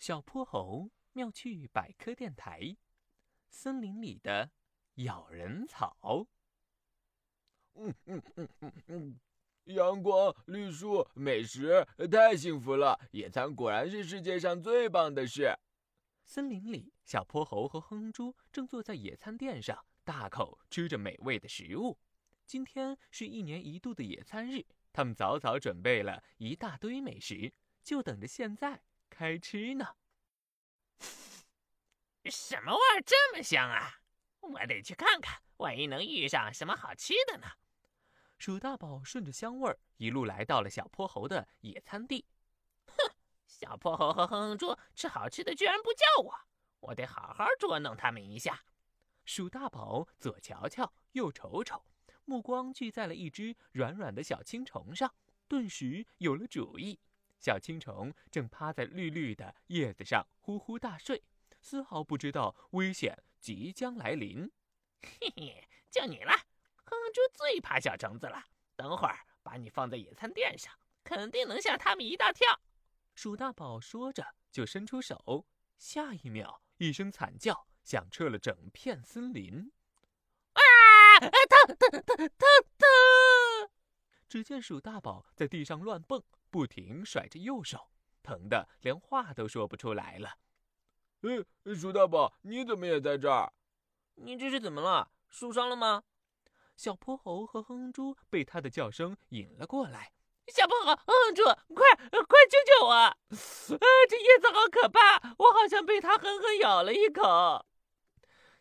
小泼猴妙趣百科电台：森林里的咬人草。嗯嗯嗯嗯嗯，阳光、绿树、美食，太幸福了！野餐果然是世界上最棒的事。森林里，小泼猴和哼猪正坐在野餐垫上，大口吃着美味的食物。今天是一年一度的野餐日，他们早早准备了一大堆美食，就等着现在开吃呢。什么味儿这么香啊？我得去看看，万一能遇上什么好吃的呢？鼠大宝顺着香味儿一路来到了小泼猴的野餐地。哼，小泼猴和哼哼猪吃好吃的居然不叫我，我得好好捉弄他们一下。鼠大宝左瞧瞧，右瞅瞅，目光聚在了一只软软的小青虫上，顿时有了主意。小青虫正趴在绿绿的叶子上呼呼大睡，丝毫不知道危险即将来临。嘿嘿，就你了，哼哼猪最怕小虫子了。等会儿把你放在野餐垫上，肯定能吓他们一大跳。鼠大宝说着就伸出手，下一秒一声惨叫响彻了整片森林。啊！疼疼疼疼疼！只见鼠大宝在地上乱蹦。不停甩着右手，疼得连话都说不出来了。嗯，鼠大宝，你怎么也在这儿？你这是怎么了？受伤了吗？小泼猴和哼哼猪被他的叫声引了过来。小泼猴，哼哼猪，快快救救我！啊，这叶子好可怕，我好像被它狠狠咬了一口。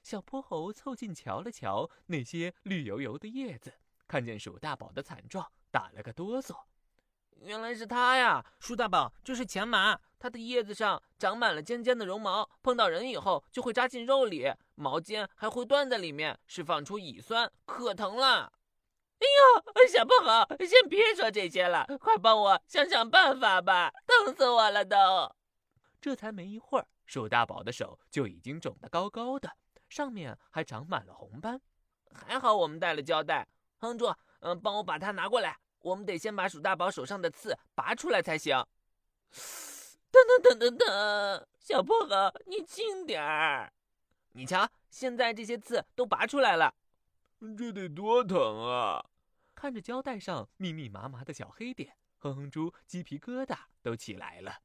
小泼猴凑近瞧了瞧那些绿油油的叶子，看见鼠大宝的惨状，打了个哆嗦。原来是它呀，鼠大宝，这是前麻，它的叶子上长满了尖尖的绒毛，碰到人以后就会扎进肉里，毛尖还会断在里面，释放出乙酸，可疼了。哎呦，想不好，先别说这些了，快帮我想想办法吧，疼死我了都。这才没一会儿，鼠大宝的手就已经肿得高高的，上面还长满了红斑。还好我们带了胶带，哼住，嗯，帮我把它拿过来。我们得先把鼠大宝手上的刺拔出来才行。等等等等等，小薄荷，你轻点儿。你瞧，现在这些刺都拔出来了，这得多疼啊！看着胶带上密密麻麻的小黑点，哼哼猪鸡皮疙瘩都起来了。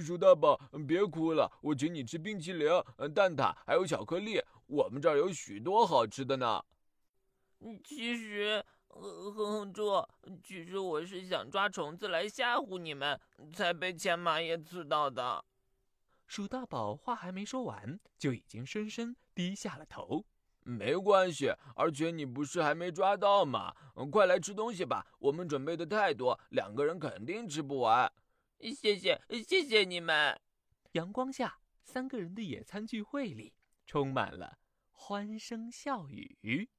鼠大宝，别哭了，我请你吃冰淇淋、蛋挞还有巧克力，我们这儿有许多好吃的呢。其实。哼哼猪，其实我是想抓虫子来吓唬你们，才被千马也刺到的。鼠大宝话还没说完，就已经深深低下了头。没关系，而且你不是还没抓到吗？快来吃东西吧，我们准备的太多，两个人肯定吃不完。谢谢，谢谢你们。阳光下，三个人的野餐聚会里充满了欢声笑语。